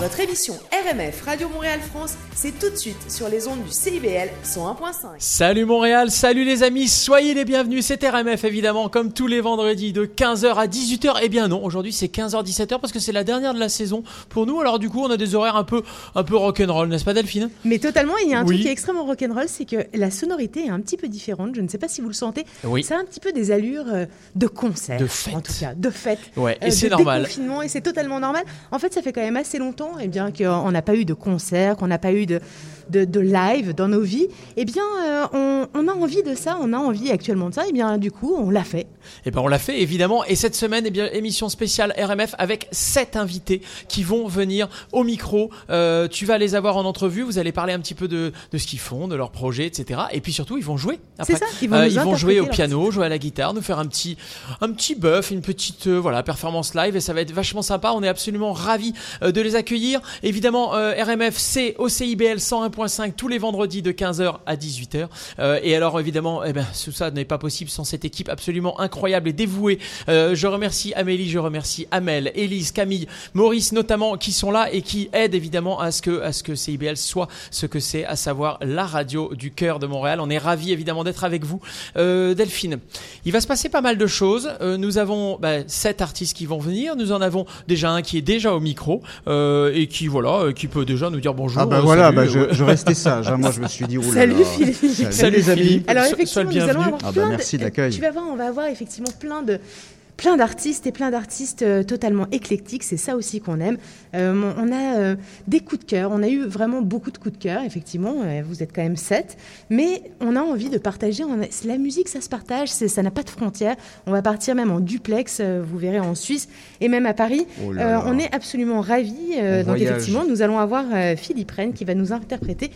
Votre émission RMF Radio Montréal France, c'est tout de suite sur les ondes du CIBL 101.5. Salut Montréal, salut les amis, soyez les bienvenus. C'est RMF évidemment, comme tous les vendredis de 15h à 18h. Eh bien non, aujourd'hui c'est 15h-17h parce que c'est la dernière de la saison pour nous. Alors du coup, on a des horaires un peu, un peu rock'n'roll, n'est-ce pas Delphine? Mais totalement, il y a un Oui. truc qui est extrêmement rock'n'roll, c'est que la sonorité est un petit peu différente. Je ne sais pas si vous le sentez. Oui. A un petit peu des allures euh, de concert. De fête. En tout cas, de fête. Ouais, et euh, c'est normal. déconfinement, et c'est totalement normal. En fait, ça fait quand même assez longtemps eh bien, qu'on n'a pas eu de concert, qu'on n'a pas eu de, de, de live dans nos vies. Eh bien, euh, on, on a envie de ça, on a envie actuellement de ça. Et bien, du coup, on l'a fait. Eh ben on l'a fait évidemment. Et cette semaine, eh bien émission spéciale RMF avec sept invités qui vont venir au micro. Euh, tu vas les avoir en entrevue. Vous allez parler un petit peu de, de ce qu'ils font, de leurs projets, etc. Et puis surtout, ils vont jouer. Après. C'est ça, ils vont Euh, ils vont jouer au piano, jouer à la guitare, nous faire un petit, un petit buff, une petite euh, voilà performance live. Et ça va être vachement sympa. On est absolument ravis de les accueillir. Évidemment, euh, RMF c'est au CIBL 101.5 tous les vendredis de 15h à 18h. Euh, et alors évidemment, eh ben, tout ça n'est pas possible sans cette équipe absolument incroyable et dévouée. Euh, je remercie Amélie, je remercie Amel, Élise, Camille, Maurice notamment qui sont là et qui aident évidemment à ce que, à ce que CIBL soit ce que c'est, à savoir la radio du cœur de Montréal. On est ravis évidemment d'être avec vous. Euh, Delphine, il va se passer pas mal de choses. Euh, nous avons bah, sept artistes qui vont venir. Nous en avons déjà un qui est déjà au micro euh, et qui voilà, euh, qui peut déjà nous dire bonjour. Ah bah euh, voilà, salut, bah euh, je, je restais sage. hein. Moi, je me suis dit. Salut, Philippe. Salut, Salut, les amis. Alors effectivement, nous allons avoir Ah bah, plein merci de, de l'accueil. Tu vas voir, on va avoir effectivement plein de plein d'artistes et plein d'artistes euh, totalement éclectiques. C'est ça aussi qu'on aime. Euh, on a euh, des coups de cœur. On a eu vraiment beaucoup de coups de cœur, effectivement. Vous êtes quand même sept, mais on a envie de partager. On a- la musique, ça se partage. Ça n'a pas de frontières. On va partir même en duplex. vous verrez en Suisse et même à Paris. Oh là Euh, on est absolument ravis. On donc voyage. effectivement, nous allons avoir Philippe Rennes qui va nous interpréter.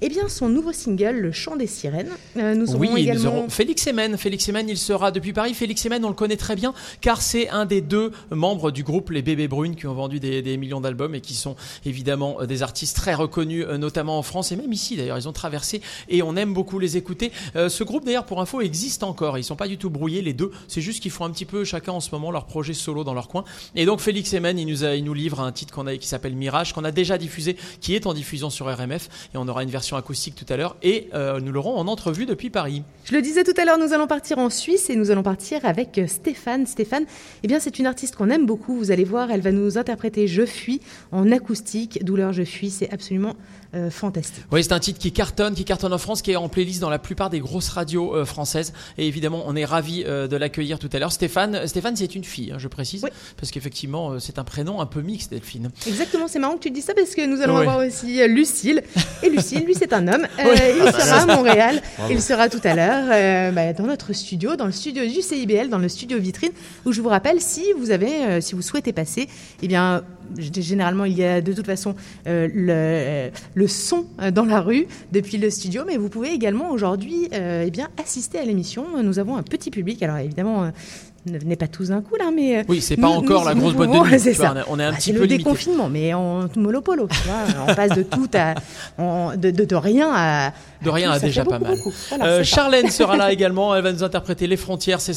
Eh bien, son nouveau single, Le Chant des Sirènes. Euh, nous aurons Oui, également. nous aurons Félix Emen. Félix Emen, il sera depuis Paris. Félix Emen, on le connaît très bien car c'est un des deux membres du groupe Les Bébés Brunes qui ont vendu des, des millions d'albums et qui sont évidemment euh, des artistes très reconnus, euh, notamment en France et même ici d'ailleurs. Ils ont traversé et on aime beaucoup les écouter. Euh, ce groupe d'ailleurs, pour info, existe encore. Ils sont pas du tout brouillés les deux. C'est juste qu'ils font un petit peu chacun en ce moment leur projet solo dans leur coin. Et donc Félix Emen, il nous, a, il nous livre un titre qu'on a, qui s'appelle Mirage, qu'on a déjà diffusé, qui est en diffusion sur RMF et on aura une version acoustique tout à l'heure et euh, nous l'aurons en entrevue depuis Paris. Je le disais tout à l'heure, nous allons partir en Suisse et nous allons partir avec euh, Stéphane. Stéphane, eh bien, c'est une artiste qu'on aime beaucoup. Vous allez voir, elle va nous interpréter Je fuis en acoustique. Douleur, je fuis. C'est absolument euh, fantastique. Oui, c'est un titre qui cartonne, qui cartonne en France, qui est en playlist dans la plupart des grosses radios euh, françaises. Et évidemment, on est ravis euh, de l'accueillir tout à l'heure. Stéphane, Stéphane, c'est une fille, hein, je précise, Oui. parce qu'effectivement, c'est un prénom un peu mixte, Delphine. Exactement, c'est marrant que tu dis ça parce que nous allons avoir aussi Lucille. Et Lucille, lui, c'est un homme. Il sera à Montréal. Il sera tout à l'heure bah, dans notre studio, dans le studio du CIBL, dans le studio vitrine, où je vous rappelle, si vous avez, si vous souhaitez passer, eh bien, généralement, il y a de toute façon euh, le, le son euh, dans la rue depuis le studio, mais vous pouvez également aujourd'hui, euh, eh bien, assister à l'émission. Nous avons un petit public. Alors évidemment. euh, ne venez pas tous d'un coup là, mais Oui, c'est pas nous- encore nous- la grosse boîte de nuit. vois, ça. on est- est un Bah, petit c'est peu le limité. déconfinement, mais en molopolo, tu vois. On passe de tout à, de- de rien à. De rien ça déjà pas mal. Voilà, Euh. Charlène sera là également. Elle va nous interpréter Les Frontières. C'est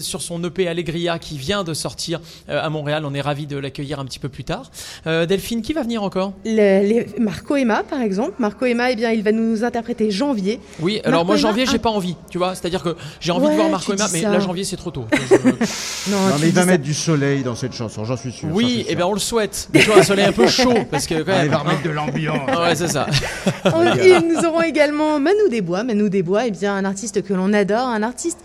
sur son EP Allegria qui vient de sortir euh, à Montréal. On est ravis de l'accueillir un petit peu plus tard. Euh, Delphine, qui va venir encore? Le- les- Marco Emma, par exemple. Marco Emma, eh bien, il va nous interpréter Janvier. Oui, alors Marco moi janvier, j'ai pas envie, tu vois. C'est-à-dire que j'ai envie de voir Marco Emma, mais là janvier c'est trop tôt. Je- Non, mais il va ça. mettre du soleil dans cette chanson, j'en suis sûr. Oui, et sûr. bien on le souhaite. Mais tu vois, un soleil un peu chaud, parce que quand Ah, même. il va remettre de l'ambiance. Ouais, c'est ça. Nous aurons également Manu Desbois. Manu Desbois, eh bien, un artiste que l'on adore, un artiste,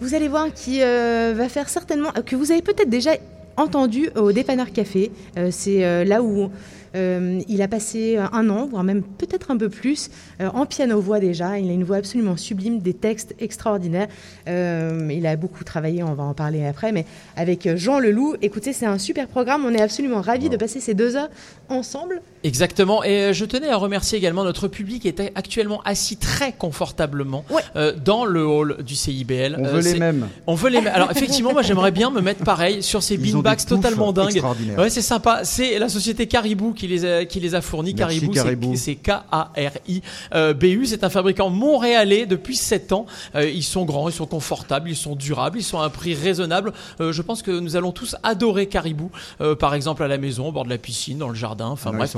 vous allez voir, qui euh, va faire certainement, que vous avez peut-être déjà entendu au Dépanneur Café. Euh, C'est euh, là où euh, il a passé un an, voire même peut-être un peu plus, euh, en piano-voix déjà. Il a une voix absolument sublime, des textes extraordinaires. Euh, il a beaucoup travaillé, on va en parler après, mais avec Jean Leloup. Écoutez, c'est un super programme. On est absolument ravis de passer ces deux heures ensemble. Exactement. Et euh, je tenais à remercier également notre public qui est actuellement assis très confortablement Ouais. euh, dans le hall du CIBL. On Euh, veut les mêmes. On veut les mêmes. Alors effectivement, moi j'aimerais bien me mettre pareil sur ces beanbags totalement dingues. Ouais, c'est sympa. C'est la société Caribou qui les a, qui les a fournis. Merci, Caribou, Caribou. c'est- c'est K-A-R-I-B-U. C'est un fabricant montréalais depuis 7 ans. Euh, ils sont grands, ils sont confortables, ils sont durables, ils sont à un prix raisonnable. Euh, je pense que nous allons tous adorer Caribou. Euh, par exemple, à la maison, au bord de la piscine, dans le jardin. Enfin Ah, bref.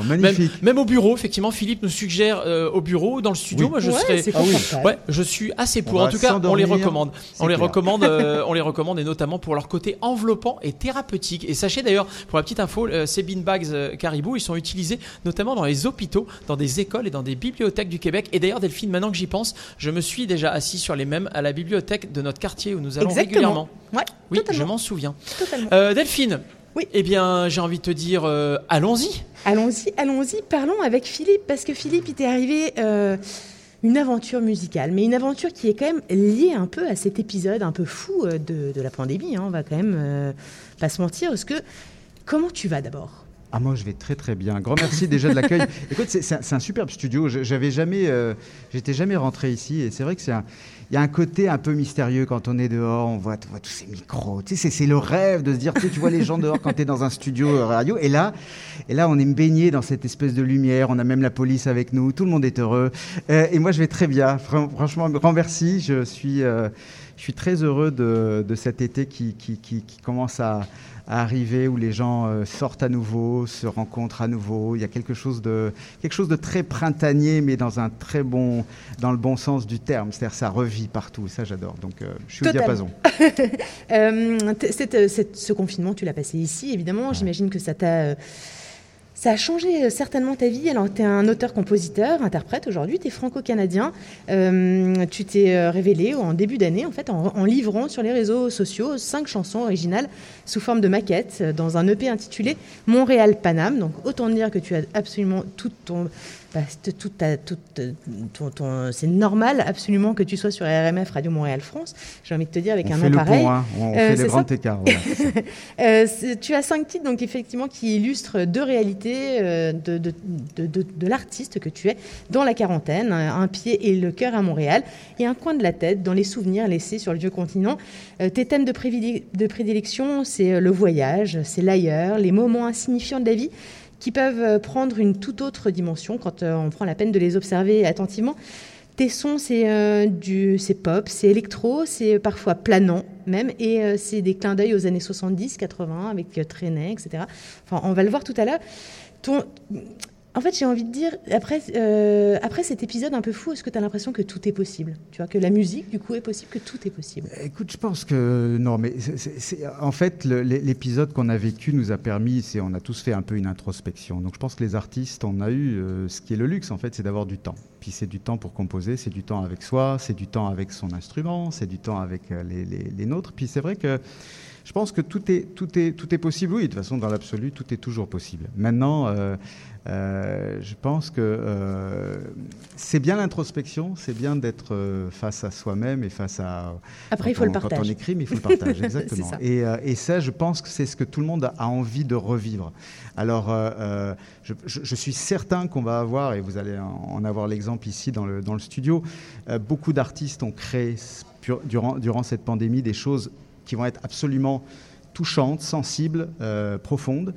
Même, au bureau, effectivement, Philippe nous suggère euh, au bureau, dans le studio. Oui. Moi, je Ouais, serais. c'est Ah oui. confortable. Ouais, je suis assez pour. En tout cas, on les recommande. On les clair. recommande. euh, on les recommande et notamment pour leur côté enveloppant et thérapeutique. Et sachez d'ailleurs, pour la petite info, euh, ces beanbags euh, Caribou, ils sont utilisés notamment dans les hôpitaux, dans des écoles et dans des bibliothèques du Québec. Et d'ailleurs, Delphine, maintenant que j'y pense, je me suis déjà assis sur les mêmes à la bibliothèque de notre quartier où nous allons Exactement. régulièrement. Ouais, Oui, je m'en souviens. totalement. Delphine. Oui. Eh bien, j'ai envie de te dire, euh, allons-y. Allons-y, allons-y, parlons avec Philippe, parce que Philippe, il t'est arrivé euh, une aventure musicale, mais une aventure qui est quand même liée un peu à cet épisode un peu fou euh, de, la pandémie, hein, on va quand même pas se mentir, parce que comment tu vas d'abord? Ah moi je vais très très bien. Grand merci déjà de l'accueil. Écoute, c'est- un, superbe studio. J'avais jamais, euh, j'étais jamais rentré ici et c'est vrai que c'est il y a un côté un peu mystérieux quand on est dehors. On voit, on voit tous ces micros. Tu sais, c'est- le rêve de se dire, tu, sais, tu vois les gens dehors quand tu es dans un studio euh, radio et là, et là on est baigné dans cette espèce de lumière. On a même la police avec nous. Tout le monde est heureux. Euh, et moi je vais très bien. Fran- Franchement, grand merci. Je suis, euh, je suis très heureux de, de cet été qui, qui, qui, qui commence à à arriver où les gens euh, sortent à nouveau, se rencontrent à nouveau. Il y a quelque chose de quelque chose de très printanier, mais dans un très bon, dans le bon sens du terme. C'est-à-dire ça revit partout. Ça j'adore. Donc euh, je suis au diapason. Euh, cette- ce confinement, tu l'as passé ici, évidemment. J'imagine que ça t'a. Ça a changé euh, certainement ta vie. Alors, tu es un auteur-compositeur, interprète aujourd'hui, tu es franco-canadien. Euh, tu t'es euh, révélé en début d'année, en fait, en, livrant sur les réseaux sociaux cinq chansons originales sous forme de maquettes dans un EP intitulé Montréal Paname. Donc, autant dire que tu as absolument tout ton. Ta- euh, ton- ton- c'est normal absolument que tu sois sur RMF Radio Montréal France. J'ai envie de te dire avec On un fait nom le pareil. pont, hein. on Euh, fait c'est le ça grand écart. voilà, c'est ça. Euh, tu as cinq titres donc effectivement qui illustrent deux réalités euh, de, de, de- de- de l'artiste que tu es dans la quarantaine, un pied et le cœur à Montréal et un coin de la tête dans les souvenirs laissés sur le vieux continent. Tes thèmes de, prédilection, c'est le voyage, c'est l'ailleurs, les moments insignifiants de la vie qui peuvent euh, prendre une toute autre dimension quand euh, on prend la peine de les observer attentivement. Tes sons, c'est euh, pop, c'est électro, c'est parfois planant même, et c'est des clins d'œil aux années 70, 80 avec euh, etc. Enfin, on va le voir tout à l'heure. En fait, j'ai envie de dire, après, euh, après cet épisode un peu fou, est-ce que tu as l'impression que tout est possible? Tu vois, que la musique, du coup, est possible, que tout est possible? Écoute, je pense que non, mais en fait, l'épisode qu'on a vécu nous a permis, c'est on a tous fait un peu une introspection. Donc, je pense que les artistes, on a eu euh, ce qui est le luxe, en fait, c'est d'avoir du temps. Puis c'est du temps pour composer, c'est du temps avec soi, c'est du temps avec son instrument, c'est du temps avec euh, les, les- les nôtres. Puis c'est vrai que je pense que tout est, tout est, tout est possible. Oui, de toute façon, dans l'absolu, tout est toujours possible. Maintenant, euh, je pense que euh, c'est bien l'introspection, c'est bien d'être euh, face à soi-même et face à. Après, il faut le on- Quand on partage. écrit, mais il faut le partage, exactement. ça. Et, et ça, je pense que c'est ce que tout le monde a, envie de revivre. Alors, je, je- je suis certain qu'on va avoir, et vous allez en, avoir l'exemple ici dans le, dans le studio, beaucoup d'artistes ont créé durant, durant cette pandémie des choses qui vont être absolument touchantes, sensibles, profondes.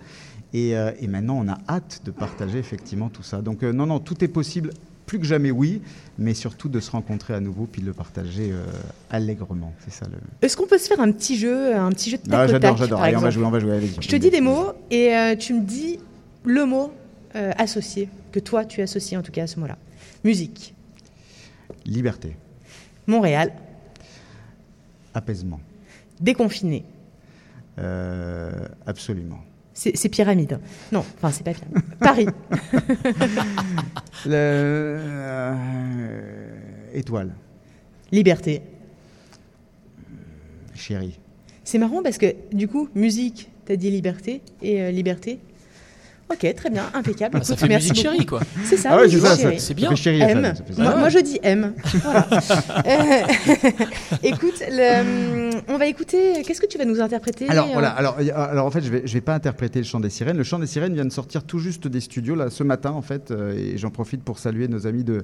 Et, euh, et maintenant, on a hâte de partager effectivement tout ça. Donc, euh, non, non, tout est possible, plus que jamais, oui, mais surtout de se rencontrer à nouveau puis de le partager euh, allègrement. C'est ça le. Est-ce qu'on peut se faire un petit jeu, un petit jeu de tac Ah, j'adore, j'adore. Allez, on va jouer, on va jouer. Allez-y. Je te dis des mots et tu me dis le mot associé, que toi tu associes en tout cas à ce mot-là. Musique, Liberté, Montréal, apaisement, déconfiné. Absolument. C'est c'est pyramide. Non, enfin c'est pas pyramide. Paris, Le, euh, étoile, liberté. chérie. C'est marrant parce que du coup, musique, t'as dit liberté et euh, liberté. Ok, très bien, impeccable. Ah, ça Écoute, fait merci musique beaucoup. chérie, quoi. C'est ça, Ah ouais, c'est ça, c'est bien. Ça fait chérie M. Ça fait. Moi, je dis M. Voilà. Euh, écoute, le, on va écouter. Qu'est-ce que tu vas nous interpréter Alors euh, voilà, alors, en fait, je vais, je vais pas interpréter le chant des sirènes. Le chant des sirènes vient de sortir tout juste des studios là ce matin en fait, euh, et j'en profite pour saluer nos amis de,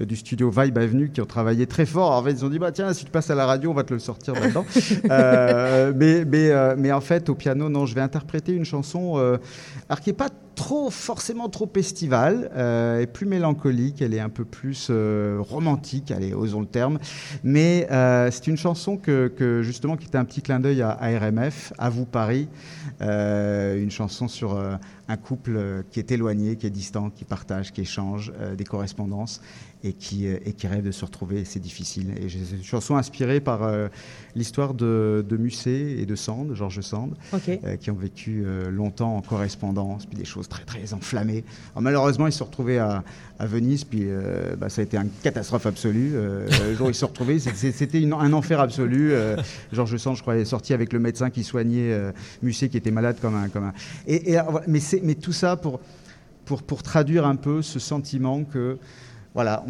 euh, du studio Vibe Avenue qui ont travaillé très fort. En fait, ils ont dit bah tiens, si tu passes à la radio, on va te le sortir maintenant. Euh, mais mais euh, mais en fait, au piano, non, je vais interpréter une chanson euh, alors qui est pas trop forcément trop estivale, et plus mélancolique, elle est un peu plus romantique, allez, osons le terme. Mais c'est une chanson que, que, justement qui était un petit clin d'œil à, à RMF, à vous Paris, euh, une chanson sur euh, un couple euh, qui est éloigné, qui est distant, qui partage, qui échange des correspondances et qui, euh, et qui rêve de se retrouver. C'est difficile. Et j'ai- une chanson inspirée par euh, l'histoire de, de Musset et de Sand, Georges Sand, euh, qui ont vécu euh, longtemps en correspondance, puis des choses très très enflammées. Alors, malheureusement, ils se sont retrouvés à, à Venise, puis bah, ça a été une catastrophe absolue. Le jour où ils se sont retrouvés, c'était un enfer absolu. Georges Sand, je crois, est sorti avec le médecin qui soignait Musset, qui était malade comme un... Comme un... Et, mais, mais tout ça pour, pour, pour traduire un peu ce sentiment que, voilà,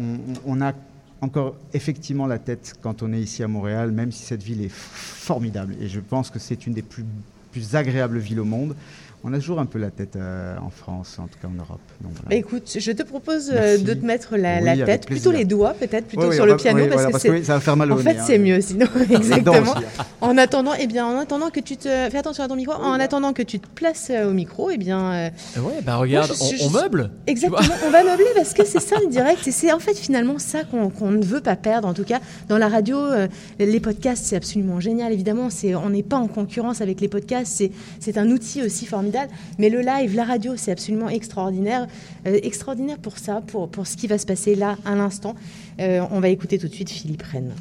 on, a encore effectivement la tête quand on est ici à Montréal, même si cette ville est formidable. Et je pense que c'est une des plus agréables villes au monde. On a toujours un peu la tête euh, en France, en tout cas en Europe. Donc, voilà. Bah, écoute, je te propose euh, Merci. de te mettre la, Oui, la avec tête, plutôt les doigts peut-être, plutôt Oui, oui, sur on le va- piano, oui, parce voilà, que parce ça va faire mal au En fait, hein. c'est mieux sinon, exactement. aussi. En attendant, eh bien, en attendant que tu te fais attention à ton micro, en attendant que tu te places euh, au micro, eh bien, euh, Ouais, bah regarde, Moi, je- je- on, on meuble. exactement, on va meubler parce que c'est ça le direct et c'est en fait finalement ça qu'on ne veut pas perdre. En tout cas, dans la radio, euh, les podcasts, c'est absolument génial. Évidemment, c'est on n'est pas en concurrence avec les podcasts, c'est c'est un outil aussi formidable. Mais le live, la radio, c'est absolument extraordinaire, Euh, extraordinaire pour ça, pour ce qui va se passer là à l'instant. Euh, on va écouter tout de suite Philippe Rennes.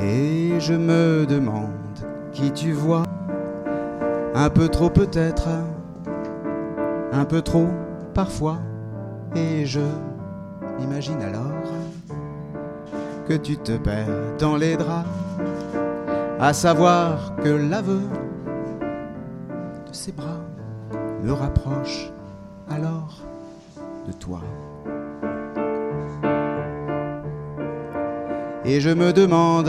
Et je me demande qui tu vois. Un peu trop peut-être, un peu trop parfois. Et je m'imagine alors que tu te perds dans les draps. À savoir que l'aveu de ses bras me rapproche alors de toi. Et je me demande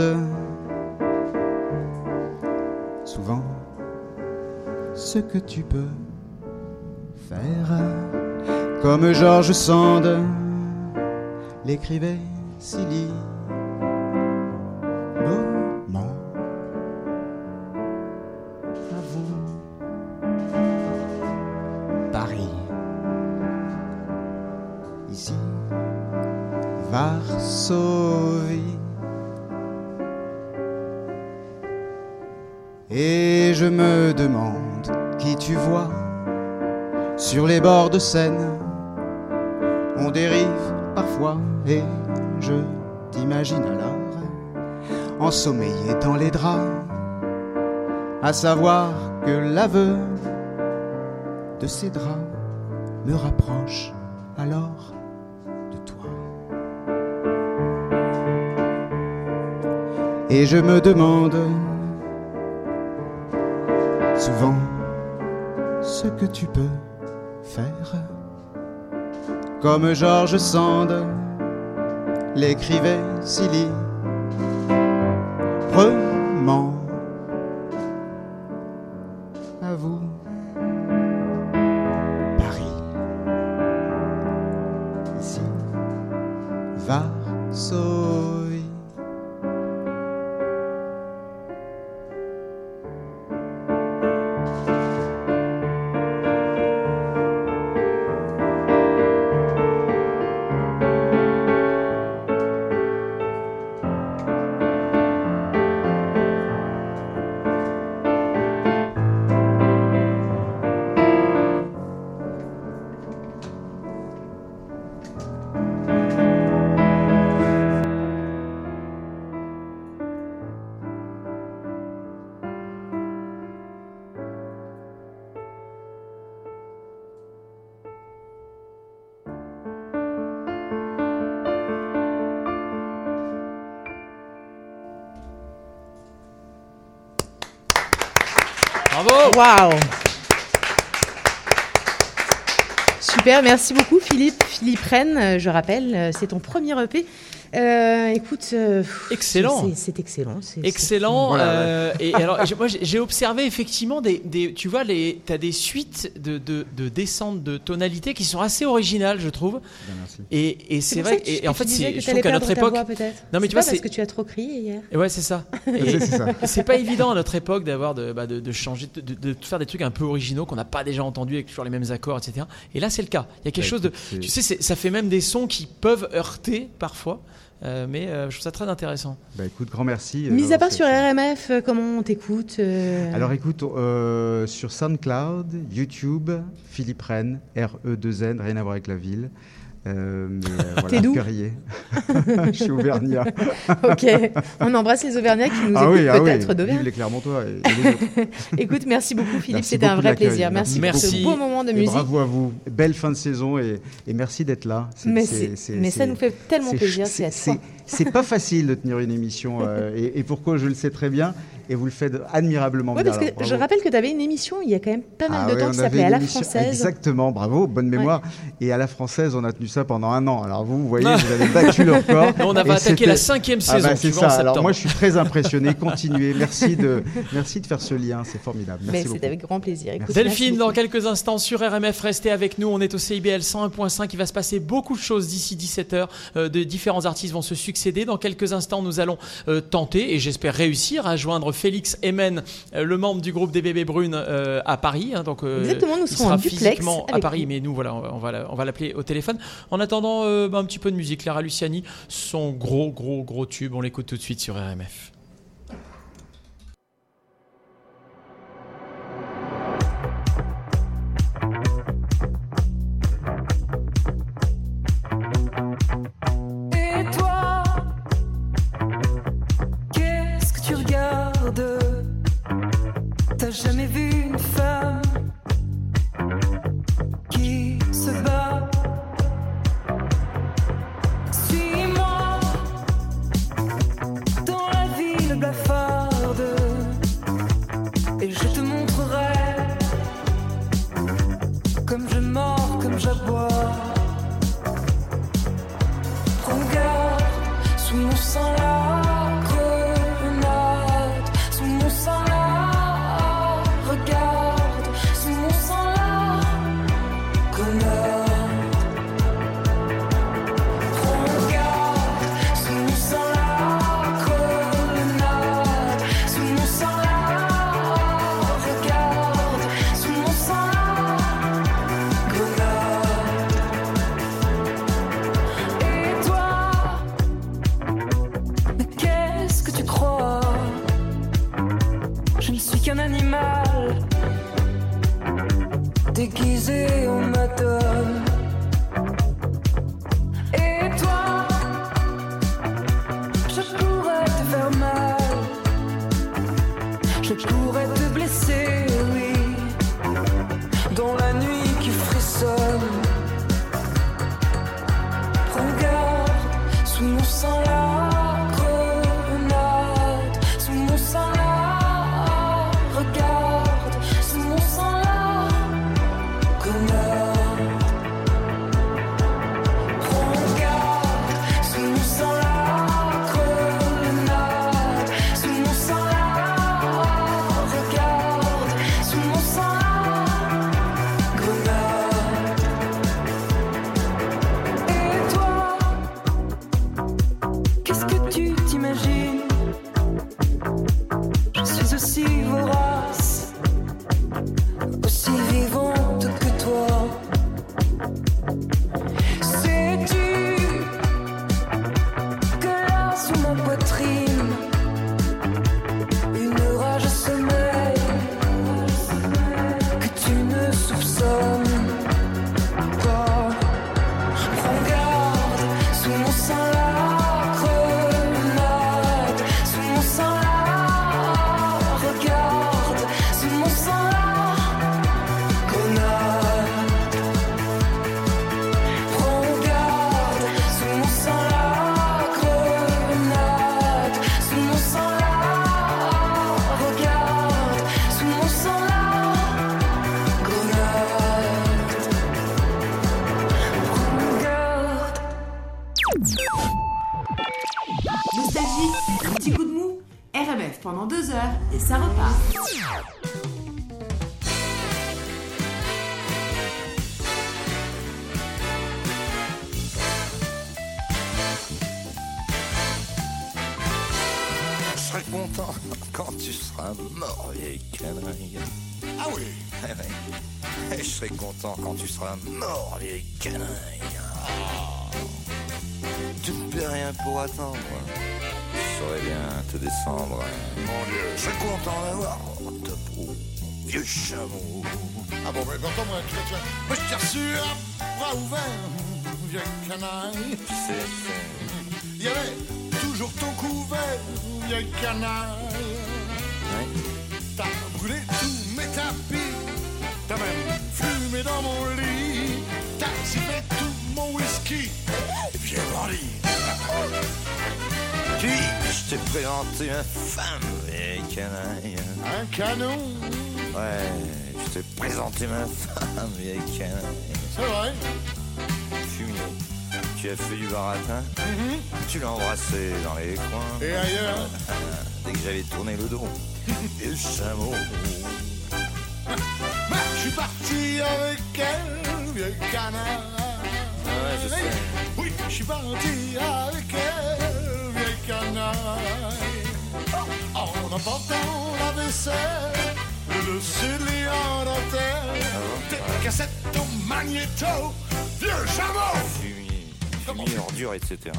souvent ce que tu peux faire. Comme Georges Sand l'écrivait Silly. Moment On dérive parfois et je t'imagine alors ensommeillé dans les draps, à savoir que l'aveu de ces draps me rapproche alors de toi. Et je me demande Comme Georges Sand l'écrivait Silly. Vraiment à vous, Paris. Ici, Varsovie. Super, merci beaucoup Philippe. Philippe Rennes, euh, je rappelle, euh, c'est ton premier EP. Euh, écoute, euh, Excellent. c'est- excellent. Excellent. Voilà, euh, et alors, j'ai- moi, j'ai- observé effectivement des, des- tu vois, les, t'as des suites de, de, de descentes de tonalité qui sont assez originales, je trouve. Bien, merci. Et, et C'est vrai. ça que tu- Et, que en tu fait, je trouve qu'à notre époque. voix. Non, mais C'est tu vois, pas parce c'est- que tu as trop crié hier. Et Ouais, c'est ça. C'est pas évident à notre époque d'avoir de, bah, de, de changer, de, de- de faire des trucs un peu originaux qu'on n'a pas déjà entendus avec toujours les mêmes accords, etc. Et là, c'est le cas. Il y a quelque Bah, chose de. Tu sais, ça fait même des sons qui peuvent heurter parfois, euh, mais euh, je trouve ça très intéressant. Bah écoute, grand merci. euh, Mis à part sur. RMF, euh, comment on t'écoute euh, Alors écoute, euh, sur SoundCloud, YouTube, Philippe Rennes, R-E-2-N, rien à voir avec la ville. Euh, mais, euh, voilà, d'où. Je suis auvergnat. Ok, on embrasse les Auvergnats qui nous ah écoutent oui, ah oui, peut-être vive d'Auvergne. les Clermontois. Et, et les autres. Écoute, merci beaucoup Philippe, c'était un vrai plaisir. Merci, Merci. pour ce beau moment de Et musique. bravo à vous. Belle fin de saison et, et merci d'être là. Mais, ça nous fait tellement plaisir, c'est à c'est- pas facile de tenir une émission euh, et, et pourquoi je le sais très bien et vous le faites admirablement Oui, bien. parce que je rappelle que tu avais une émission il y a quand même pas mal Ah de ouais, temps qui s'appelait À la émission- française. Exactement, bravo, bonne mémoire. Et à la française, on a tenu ça pendant un an. Alors vous, vous voyez, vous avez battu le record. On avait attaqué la cinquième Ah saison. bah, tu c'est ça. Alors moi, je suis très impressionné. Continuez. Merci de, merci de faire ce lien. C'est formidable. Merci c'est beaucoup. avec grand plaisir. Écoute, Delphine, dans quelques instants sur RMF, restez avec nous. On est au CIBL 101.5. Il va se passer beaucoup de choses d'ici 17h. de différents artistes vont se succéder. Dans quelques instants, nous allons euh, tenter, et j'espère réussir, à joindre Félix Emen, euh, le membre du groupe des Bébés Brunes euh, à Paris. hein. donc, Exactement, nous serons en physiquement à Paris, vous. mais nous, voilà, on va- on va, l'appeler au téléphone. En attendant, bah, un petit peu de musique. Clara Luciani, son gros, gros, gros tube. On l'écoute tout de suite sur RMF. Seras mort, vieille canaille. Ah. Tu ne peux rien pour attendre. Je saurais bien te descendre. Mon Dieu, je serais content d'avoir ta peau, vieux chameau. Ah bon, mais quand moi, tu vois, tu vois. Moi, je t'ai reçu à bras ouverts, vieille canaille. Tu sais, c'est... Il y avait toujours ton couvert, vieille canaille. Je t'ai présenté ma femme, vieille canaille. Un canon, Ouais, je t'ai présenté ma femme, vieille canaille. c'est vrai. Fumier. Tu as fait du baratin, tu l'as embrassé dans les coins. Et ailleurs, Dès que j'avais tourné le dos, et le chameau. bah, je suis parti avec elle, vieille canaille. Ouais, je sais. Oui, je suis parti avec elle, vieille canaille. En emportant la vaisselle, le dessus en dentelle, des cassettes au magnéto, vieux chameau. Fumier, fumier, ordure, etc.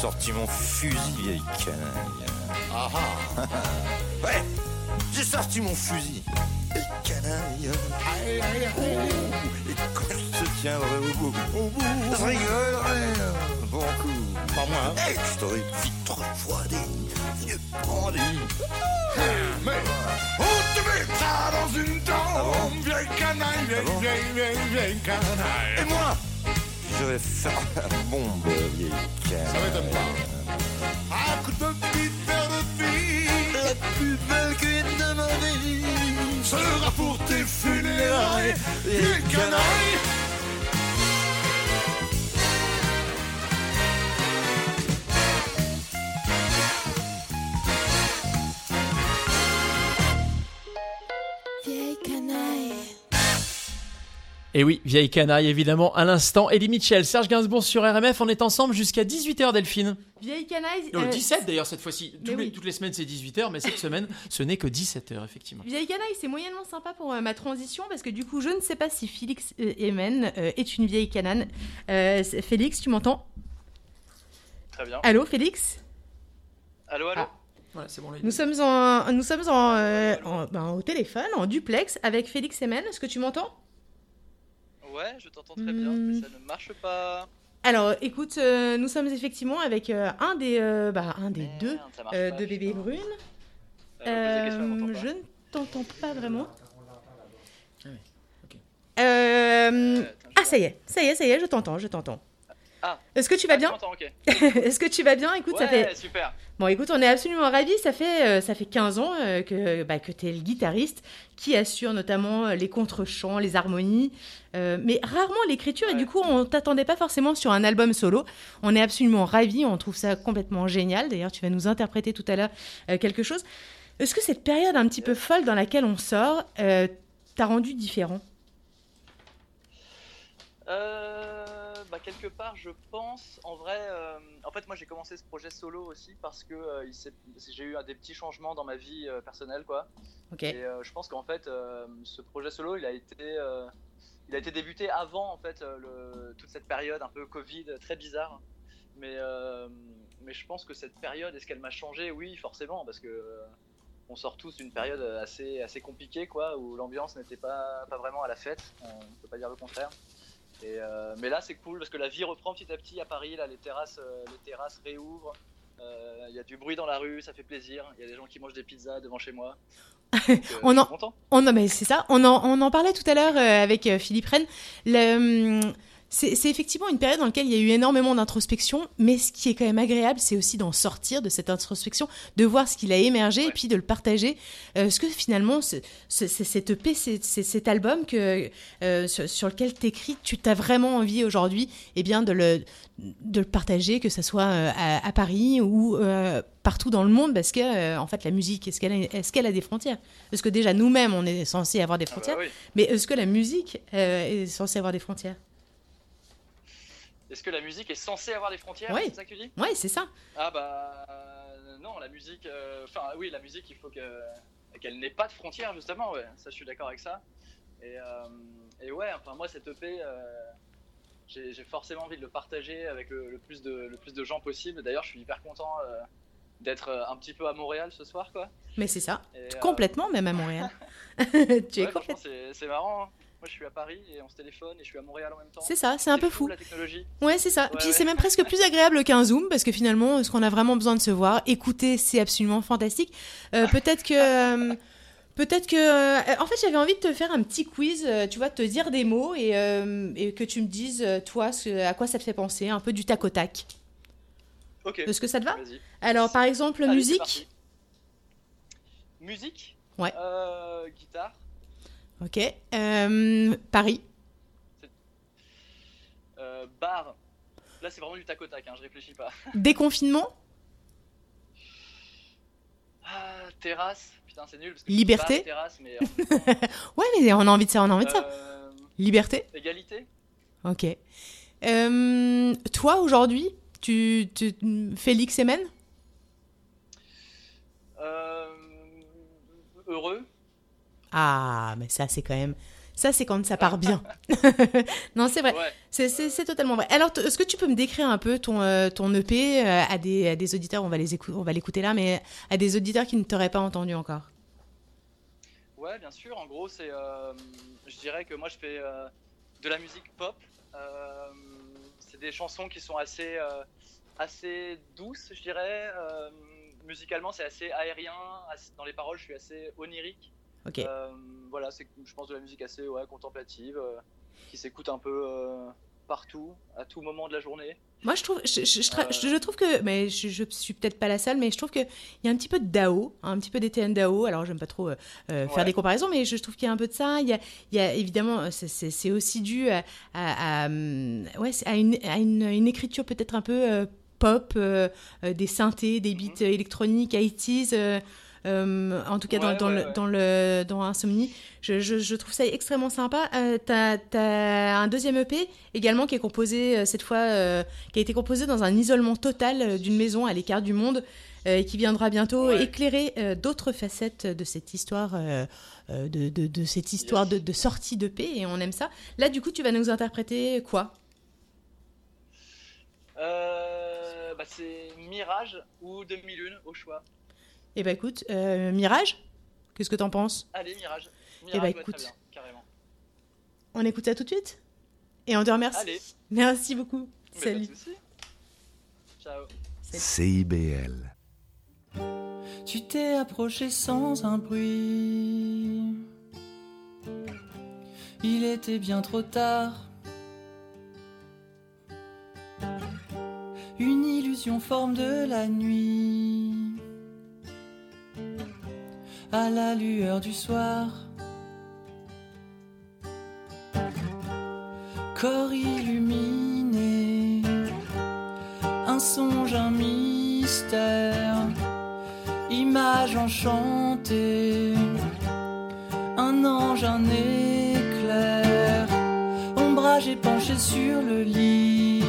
sorti mon fusil, vieille canaille. Ah ah, Ouais, j'ai sorti mon fusil. Et canaille. aïe, aïe, aïe. Et quand je te tiendrai au bout, au bout, je rigolerai bon coup. Pas moi, hein. Et je t'aurais vite refroidi, vieux brandy. Mais on te mettra dans une tombe, vieille canaille, vieille, Ah bon vieille, vieille, vieille Et canaille. moi, je vais faire la bombe, vieille. Ça m'étonne pas. À coup de bitter de vie, La plus belle cuite de ma vie sera pour tes funérailles, vieille canaille. Et oui, vieille canaille, évidemment, à l'instant. Eddie Mitchell, Serge Gainsbourg sur RMF, on est ensemble jusqu'à 18h, Delphine. Vieille canaille. Non, euh, 17 d'ailleurs cette fois-ci. oui. Toutes les semaines c'est 18h, mais cette semaine ce n'est que 17h, effectivement. Vieille canaille, c'est moyennement sympa pour euh, ma transition parce que du coup, je ne sais pas si Félix euh, Emen euh, est une vieille canane. Euh, Félix, tu m'entends? Très bien. Allô, Félix? Allô, allô? Ah. C'est bon. Nous sommes, en, nous sommes en, euh, en- ben, au téléphone, en duplex, avec Félix Emen. Est-ce que tu m'entends? Ouais, je t'entends très bien, mais ça ne marche pas. Alors, écoute, euh, nous sommes effectivement avec euh, un des, euh, bah, un des Merde, deux euh, pas, de Bébé. Brune. Je ne t'entends pas vraiment. Ah. Euh, Euh, ah, ça y est, ça y est, ça y est, je t'entends, je t'entends. Ah. Est-ce que tu vas Ah, bien. Est-ce que tu vas bien? Écoute, ça Ouais, fait super. Bon, écoute, on est absolument ravis. Ça fait, euh, ça fait 15 ans euh, que, bah, que tu es le guitariste qui assure notamment euh, les contre-chants, les harmonies, euh, mais rarement l'écriture. Et du coup, on t'attendait pas forcément sur un album solo. On est absolument ravis. On trouve ça complètement génial. D'ailleurs, tu vas nous interpréter tout à l'heure quelque chose. Est-ce que cette période un petit peu folle dans laquelle on sort t'a rendu différent? Euh, bah, quelque part, je pense, en vrai, euh, en fait, moi j'ai commencé ce projet solo aussi parce que euh, j'ai eu des petits changements dans ma vie euh, personnelle, quoi. Et je pense qu'en fait, ce projet solo, il a été, il a été débuté avant en fait le, toute cette période un peu Covid, très bizarre. Mais, mais je pense que cette période, est-ce qu'elle m'a changé? Oui, forcément, parce que on sort tous d'une période assez, assez compliquée, quoi, où l'ambiance n'était pas, pas vraiment à la fête. On ne peut pas dire le contraire. Et, euh, mais là, c'est cool parce que la vie reprend petit à petit à Paris. Là, les terrasses, euh, les terrasses réouvrent. Euh, Il y a du bruit dans la rue, ça fait plaisir. Il y a des gens qui mangent des pizzas devant chez moi. Donc, On en-. On, non, mais c'est ça. On en, on en parlait tout à l'heure avec Philippe Rennes. Le, hum, c'est effectivement une période dans laquelle il y a eu énormément d'introspection, mais ce qui est quand même agréable, c'est aussi d'en sortir de cette introspection, de voir ce qu'il a émergé et puis de le partager. Euh, parce que finalement, ce- ce- c'est cette EP, c'est cet album que, euh, sur, sur lequel t'écris, tu t'as vraiment envie aujourd'hui eh bien, de, le, de le partager, que ce soit euh, à, à Paris ou euh, partout dans le monde, parce que euh, en fait, la musique, est-ce qu'elle a, est qu'elle a des frontières? Parce que déjà, nous-mêmes, on est censé avoir des Ah bah frontières, oui. mais est-ce que la musique euh, est censée avoir des frontières? Est-ce que la musique est censée avoir des frontières Oui. C'est ça que tu dis? Ouais, c'est ça. Ah bah euh, non, la musique. euh, Enfin oui, la musique, il faut que qu'elle n'ait pas de frontières justement. Ouais, ça je suis d'accord avec ça. Et, euh, et ouais, enfin moi cette EP, j'ai forcément envie de le partager avec le, le plus de le plus de gens possible. D'ailleurs, je suis hyper content d'être un petit peu à Montréal ce soir, quoi. Mais c'est ça. Et, Complètement, même à Montréal. tu es complètement. c'est marrant. hein. Moi, je suis à Paris et on se téléphone et je suis à Montréal en même temps. C'est ça, c'est un peu fou. la technologie. Ouais, c'est ça. Ouais, Puis ouais. c'est même presque plus agréable qu'un Zoom parce que finalement, ce qu'on a vraiment besoin de se voir, écouter, c'est absolument fantastique. Euh, peut-être que. euh, Peut-être que. euh, en fait, j'avais envie de te faire un petit quiz, tu vois, de te dire des mots et, euh, et que tu me dises, toi, ce- à quoi ça te fait penser, un peu du tac au tac. Ok. Est-ce que ça te va? Alors, par exemple, Allez, musique. Musique? Ouais. Guitare. Ok. Euh, Paris. Euh, bar. Là, c'est vraiment du tac au tac, hein, je réfléchis pas. Déconfinement. Ah, terrasse. Putain, c'est nul. Parce que Liberté. bar, terrasse, mais. en même temps, Ouais, mais on a envie de ça, on a envie de ça. euh, Liberté. égalité. Ok. Toi, aujourd'hui, tu, tu Félix Emen heureux. Ah, mais ça, c'est quand même. Ça, c'est quand ça part bien. non, c'est vrai. Ouais. C'est- totalement vrai. Alors, est-ce que tu peux me décrire un peu ton, euh, ton EP euh, à, des, à des auditeurs On va l'écouter là, mais à des auditeurs qui ne t'auraient pas entendu encore? Ouais, bien sûr. En gros, c'est. euh, je dirais que moi, je fais de la musique pop. C'est des chansons qui sont assez, assez douces, je dirais. Musicalement, c'est assez aérien. dans les paroles, je suis assez onirique. Ok. Euh, voilà, c'est, je pense, de la musique assez ouais, contemplative, euh, qui s'écoute un peu euh, partout, à tout moment de la journée. Moi, je trouve, je, je- je trouve que, mais je, suis peut-être pas la seule, mais je trouve qu'il y a un petit peu de DAO, un petit peu d'ETN DAO. Alors, j'aime pas trop euh, faire Ouais. des comparaisons, mais je trouve qu'il y a un peu de ça. Il y a, il y a évidemment, c'est- aussi dû à, à- à, ouais, à, une, à une, une écriture peut-être un peu euh, pop, euh, des synthés, des beats euh, électroniques, 80s. Euh, en tout cas, dans, Ouais, dans ouais, le, ouais. dans, le, dans Insomnie, je, je, je trouve ça extrêmement sympa. Euh, T'as as un deuxième EP également qui est composé, euh, cette fois, euh, qui a été composé dans un isolement total d'une maison à l'écart du monde et qui viendra bientôt éclairer d'autres facettes de cette histoire, de, de, de cette histoire Yes. de, de sortie d'EP et on aime ça. Là, du coup, tu vas nous interpréter quoi? Bah, c'est Mirage ou 2001 au choix. Eh ben écoute, euh, Mirage, qu'est-ce que t'en penses? Allez, Mirage. Mirage bah, ouais, très écoute. bien, carrément. On écoute ça tout de suite? Et on te remercie. Allez. Merci beaucoup. Mais Salut. Ciao. CIBL. Tu t'es approché sans un bruit. Il était bien trop tard. Une illusion forme de la nuit. À la lueur du soir. Corps illuminé. Un songe, un mystère image enchantée, un ange, un éclair, ombrage et penché sur le lit,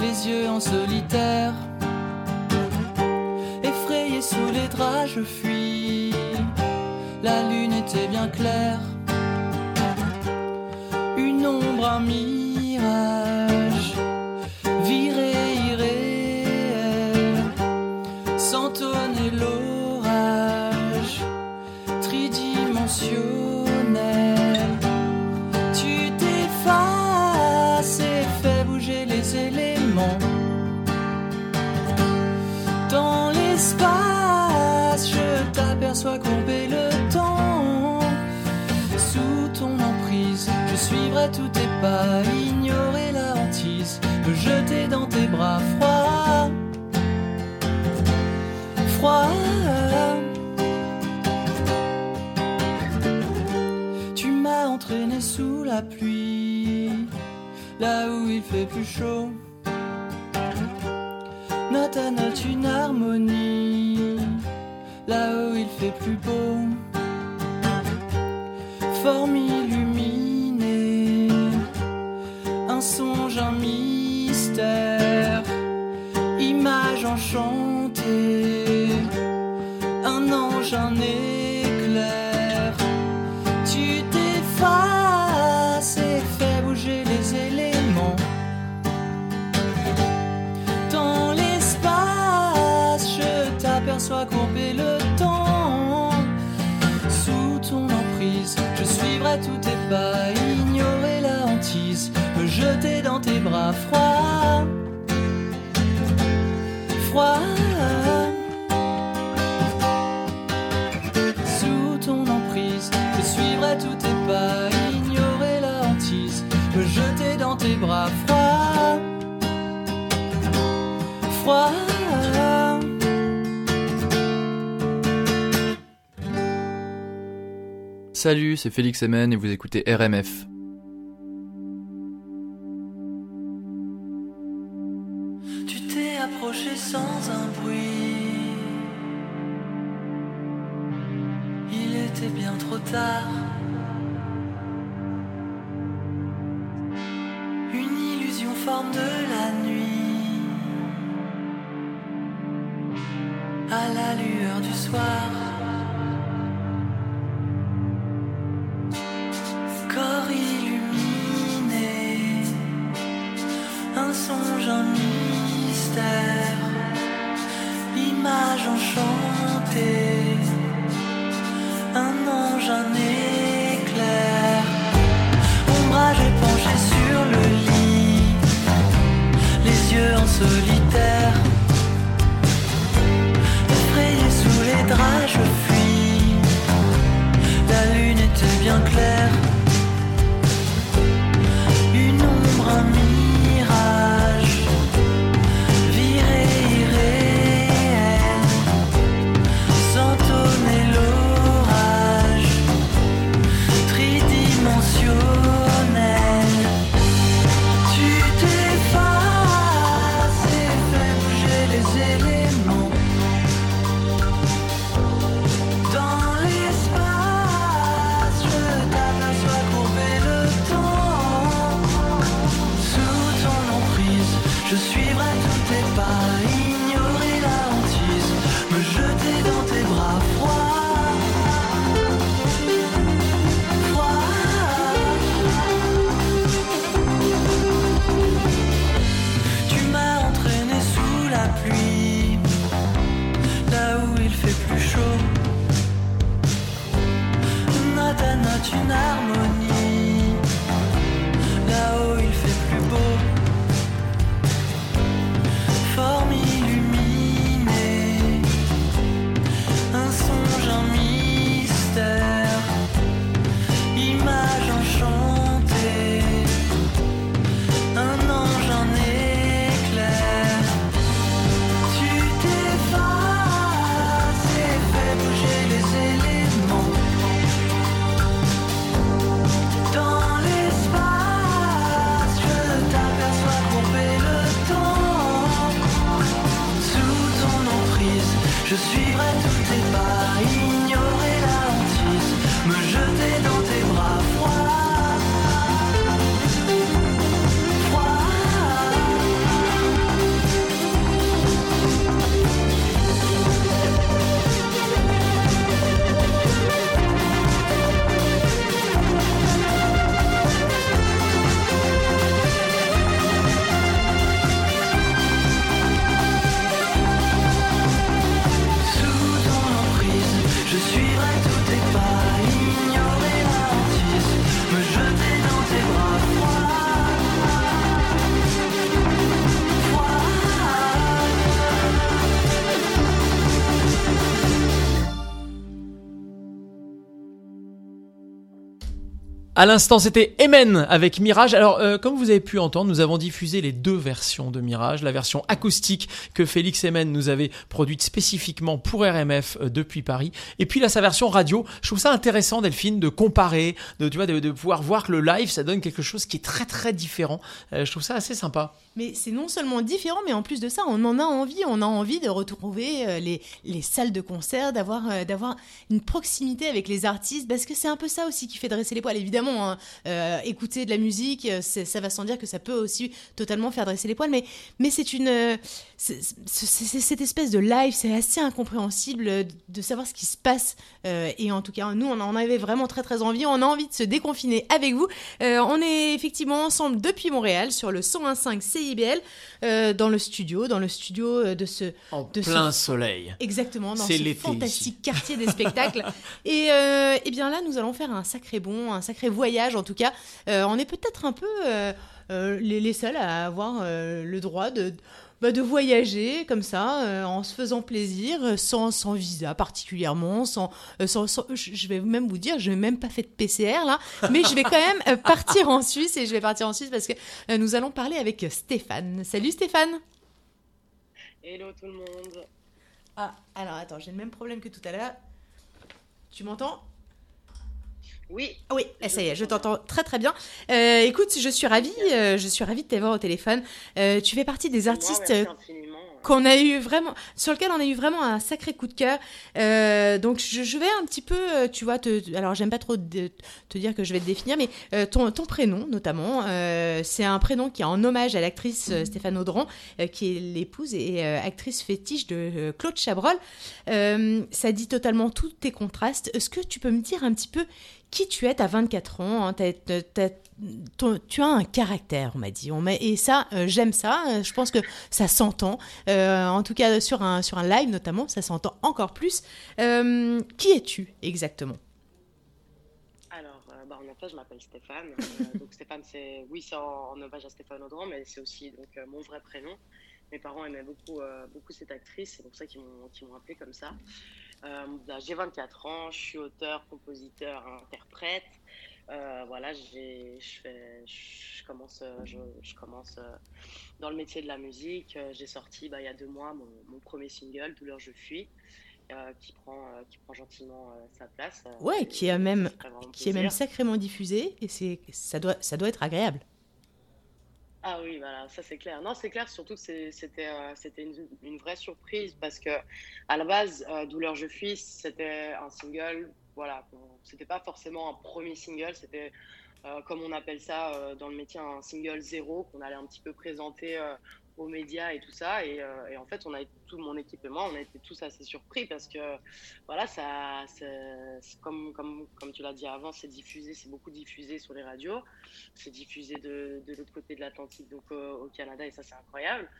les yeux en solitaire, effrayé sous les draps, je fuis, la lune était bien claire, une ombre, un Tout est pas, ignorer la hantise, me jeter dans tes bras froid, Froid. Tu m'as entraîné sous la pluie, là où il fait plus chaud. Note à note une harmonie, là où il fait plus beau. Formidable songe, un mystère, image enchantée, un ange, un éclair. Tu t'effaces et fais bouger les éléments. Dans l'espace, je t'aperçois courber le temps. Sous ton emprise, je suivrai tous tes pas. bras. Salut, c'est Félix Emen et vous écoutez RMF. À l'instant, c'était Emen avec Mirage. Alors, euh, comme vous avez pu entendre, nous avons diffusé les deux versions de Mirage. La version acoustique que Félix Emen nous avait produite spécifiquement pour RMF euh, depuis Paris. Et puis là, sa version radio. Je trouve ça intéressant, Delphine, de comparer, de, tu vois, de, pouvoir voir que le live, ça donne quelque chose qui est très très différent. Euh, je trouve ça assez sympa. Mais c'est non seulement différent, mais en plus de ça, on en a envie. On a envie de retrouver les, les salles de concert, d'avoir d'avoir une proximité avec les artistes, parce que c'est un peu ça aussi qui fait dresser les poils. Évidemment, hein, euh, écouter de la musique, euh, ça va sans dire que ça peut aussi totalement faire dresser les poils, mais, mais c'est une. C'est- cette espèce de live, c'est assez incompréhensible de savoir ce qui se passe. Euh, et en tout cas, nous, on en avait vraiment très très envie. On a envie de se déconfiner avec vous. Euh, on est effectivement ensemble depuis Montréal sur le 101.5 CIBL, euh, dans le studio, dans le studio de ce. En de ce- plein soleil. Exactement, dans C'est ce fantastique quartier des spectacles. et, et bien là, nous allons faire un sacré bon, un sacré voyage en tout cas. On est peut-être un peu les, les seuls à avoir le droit de, bah, de voyager comme ça, euh, en se faisant plaisir, euh, sans, sans visa particulièrement, sans, euh, sans, sans- je vais même vous dire, je n'ai même pas fait de PCR là, mais je vais quand même partir en Suisse et je vais partir en Suisse parce que nous allons parler avec Stéphane. Salut Stéphane Hello tout le monde. Ah, alors attends, j'ai le même problème que tout à l'heure. Tu m'entends? Oui. Oui, eh, ça y est, je t'entends très très bien. Euh, écoute, je suis ravie, euh, je suis ravie de t'avoir au téléphone. Euh, tu fais partie des artistes qu'on a eu vraiment, sur lequel on a eu vraiment un sacré coup de cœur. Donc je, je vais un petit peu, tu vois, te, alors j'aime pas trop de- te dire que je vais te définir, mais ton, ton prénom notamment, c'est un prénom qui est en hommage à l'actrice euh, Stéphane Audran, qui est l'épouse et actrice fétiche de Claude Chabrol. Ça dit totalement tous tes contrastes. Est-ce que tu peux me dire un petit peu qui tu es, t'as 24 ans, hein, ton- tu as un caractère, on m'a dit. On et ça, euh, j'aime ça. euh, je pense que ça s'entend. Euh, en tout cas, sur un, sur un live notamment, ça s'entend encore plus. Qui es-tu exactement? Alors, bah, en effet, je m'appelle Stéphane. Donc Stéphane, c'est oui, c'est en, en hommage à Stéphane Audran, mais c'est aussi donc mon vrai prénom. Mes parents aimaient beaucoup, beaucoup cette actrice, c'est pour ça qu'ils m'ont, m'ont appelé comme ça. Euh, j'ai 24 ans, je suis auteur, compositeur, interprète. Euh, voilà, j'ai, je je commence, euh, je, je commence euh, dans le métier de la musique. Euh, J'ai sorti bah, il y a deux mois mon, mon premier single, Douleur je fuis, euh, qui prend, euh, qui prend gentiment euh, sa place. Euh, Ouais, qui est même, qui est même sacrément diffusé et c'est, ça doit, ça doit être agréable. Ah oui, voilà, ça c'est clair. Non, c'est clair, surtout que c'était euh, une, vraie surprise parce que à la base, euh, Douleur je fuis, c'était un single, voilà, c'était pas forcément un premier single, c'était euh, comme on appelle ça dans le métier un single zéro qu'on allait un petit peu présenter aux médias et tout ça. Et, euh, et en fait, on a tout mon équipe et moi, on a été tous assez surpris parce que voilà, ça, comme, comme, comme tu l'as dit avant, c'est diffusé, c'est beaucoup diffusé sur les radios. C'est diffusé de, de l'autre côté de l'Atlantique, donc euh, au Canada, et ça, c'est incroyable.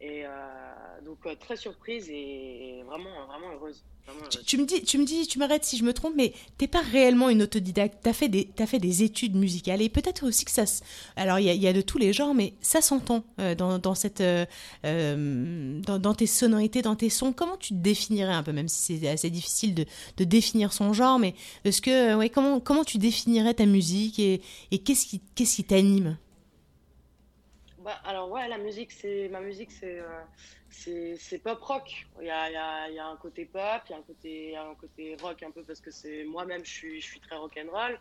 Et euh, donc, euh, très surprise et vraiment, vraiment heureuse. Tu, me dis, tu me dis, tu m'arrêtes si je me trompe, mais t'es pas réellement une autodidacte. T'as fait des, t'as fait des études musicales et peut-être aussi que ça. se- Alors il y y a de tous les genres, mais ça s'entend euh, dans, dans cette, euh, dans, dans tes sonorités, dans tes sons. Comment tu te définirais un peu, même si c'est assez difficile de, de définir son genre, mais est-ce que, ouais, comment, comment tu définirais ta musique et, et qu'est-ce qui, qu'est-ce qui t'anime? Bah, alors ouais, la musique, c'est ma musique, c'est euh, c'est pop rock. Il y a, y, a, y a un côté pop, il y a un côté un côté rock un peu parce que c'est moi-même je suis je suis très rock and roll.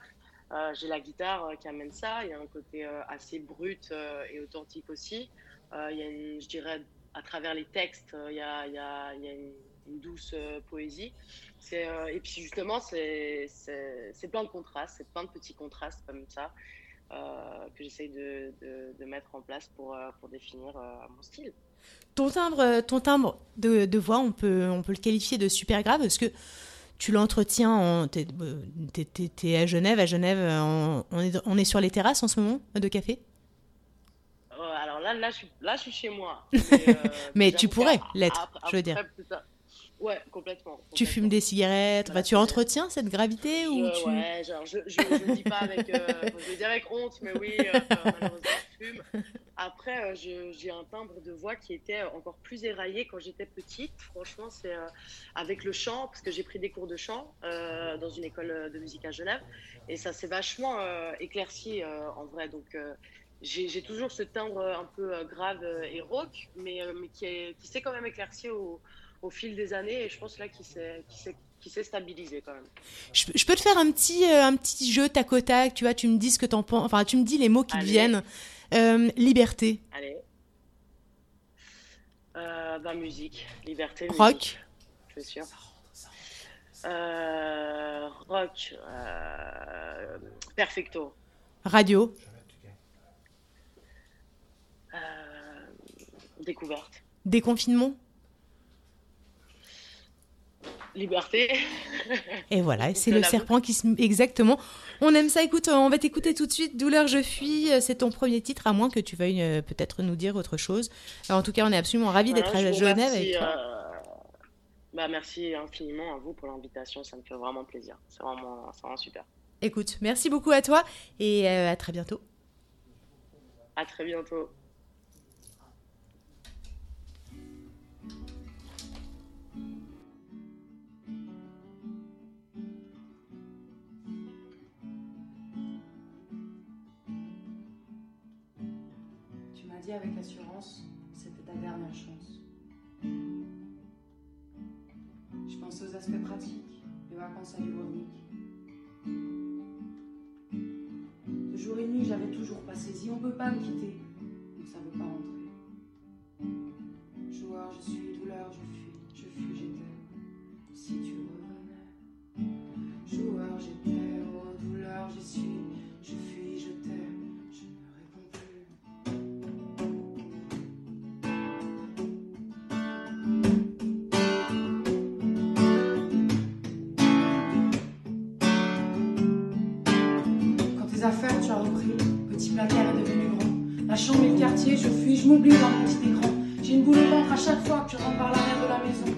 Euh, j'ai la guitare euh, qui amène ça. Il y a un côté euh, assez brut et authentique aussi. Il y je dirais à travers les textes, il y a y a, une, une douce poésie. Et puis justement c'est plein de contrastes, c'est plein de petits contrastes comme ça que j'essaye de, de, de mettre en place pour, euh, pour définir euh, mon style. Ton timbre, ton timbre de, de voix, on peut, on peut le qualifier de super grave. Est-ce que tu l'entretiens en, t'es, euh, t'es- t'es- t'es à Genève, à Genève, euh, on, on est, on est sur les terrasses en ce moment de café? Euh, alors là, là, je suis, là, je suis chez moi. Mais, euh, tu pourrais l'être, après- je veux dire. après, plus tard- Ouais, complètement. Tu fumes des cigarettes, enfin, tu entretiens cette gravité ou tu... Ouais, genre, je, je, je le dis pas avec, euh, je le dis avec honte, mais oui, euh, malheureusement, je fume. Après, euh, j'ai un timbre de voix qui était encore plus éraillé quand j'étais petite. Franchement, c'est avec le chant, parce que j'ai pris des cours de chant dans une école de musique à Genève, et ça s'est vachement éclairci en vrai. Donc, j'ai toujours ce timbre un peu grave et rauque, mais, mais qui, est- qui s'est quand même éclairci au, au fil des années, et je pense là qu'il s'est stabilisé quand même. Je, je peux te faire un petit, euh, un petit jeu tac au tac, tu vois, tu me dis ce que t'en penses, enfin, tu me dis les mots qui te Allez. viennent. Euh, liberté, Allez. Euh, bah, musique, liberté. rock, musique, je suis sûre. Rock, perfecto. radio, découverte. déconfinement. Liberté. Et voilà, c'est le serpent qui se... Exactement. On aime ça, écoute, on va t'écouter tout de suite. Douleur, je fuis, euh, c'est ton premier titre, à moins que tu veuilles euh, peut-être nous dire autre chose. Alors, en tout cas, on est absolument ravis Voilà, d'être à Genève remercie, avec toi. euh, bah, merci infiniment à vous pour l'invitation, ça me fait vraiment plaisir. C'est vraiment, super. Écoute, merci beaucoup à toi et euh, à très bientôt. À très bientôt. Dit avec assurance c'était ta dernière chance. Je pense aux aspects pratiques, les vacances à Dubrovnik. De jour et nuit, j'avais toujours pas saisi, on peut pas me quitter, donc ça veut pas rentrer. Joueur, je suis, douleur, je fuis, je fuis, j'étais. Si tu revenais, je je m'oublie dans mon petit écran. J'ai une boule au ventre à chaque fois que tu rentres par l'arrière de la maison.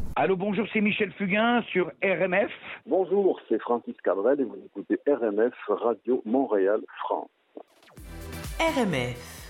Allô, bonjour, c'est Michel Fugain sur RMF. Bonjour, c'est Francis Cabrel et vous écoutez RMF Radio Montréal France. RMF.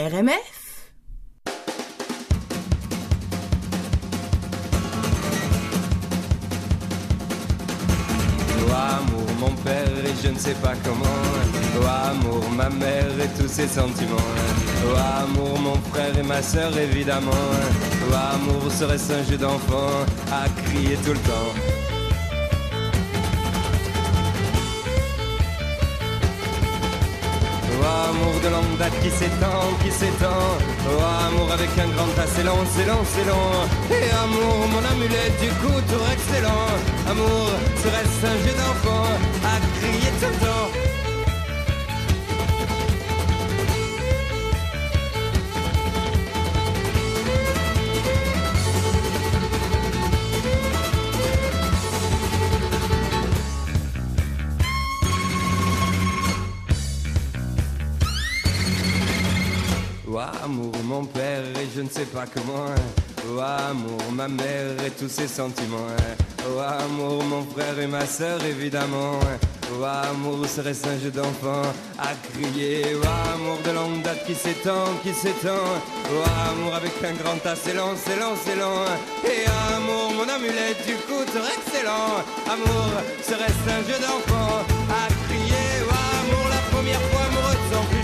RMF Oh amour, mon père et je ne sais pas comment. Oh amour, ma mère et tous ses sentiments. Oh amour, mon frère et ma sœur évidemment. Oh amour, serait-ce un jeu d'enfant à crier tout le temps. Amour de longue date qui s'étend, qui s'étend. Oh amour avec un grand tas, c'est long, c'est long, c'est long. Et amour, mon amulette du coup, tour excellent. Amour, serait-ce un jeu d'enfant à crier tout le temps. Je ne sais pas comment. Oh amour, ma mère et tous ses sentiments. Oh amour, mon frère et ma sœur évidemment. Oh amour, serait-ce un jeu d'enfant à crier? Oh amour de longue date qui s'étend, qui s'étend. Oh amour avec un grand tas, c'est long, c'est long, c'est long. Et amour, mon amulette du coup, excellent. Amour, serait-ce un jeu d'enfant à crier? Oh amour, la première fois amoureux sans plus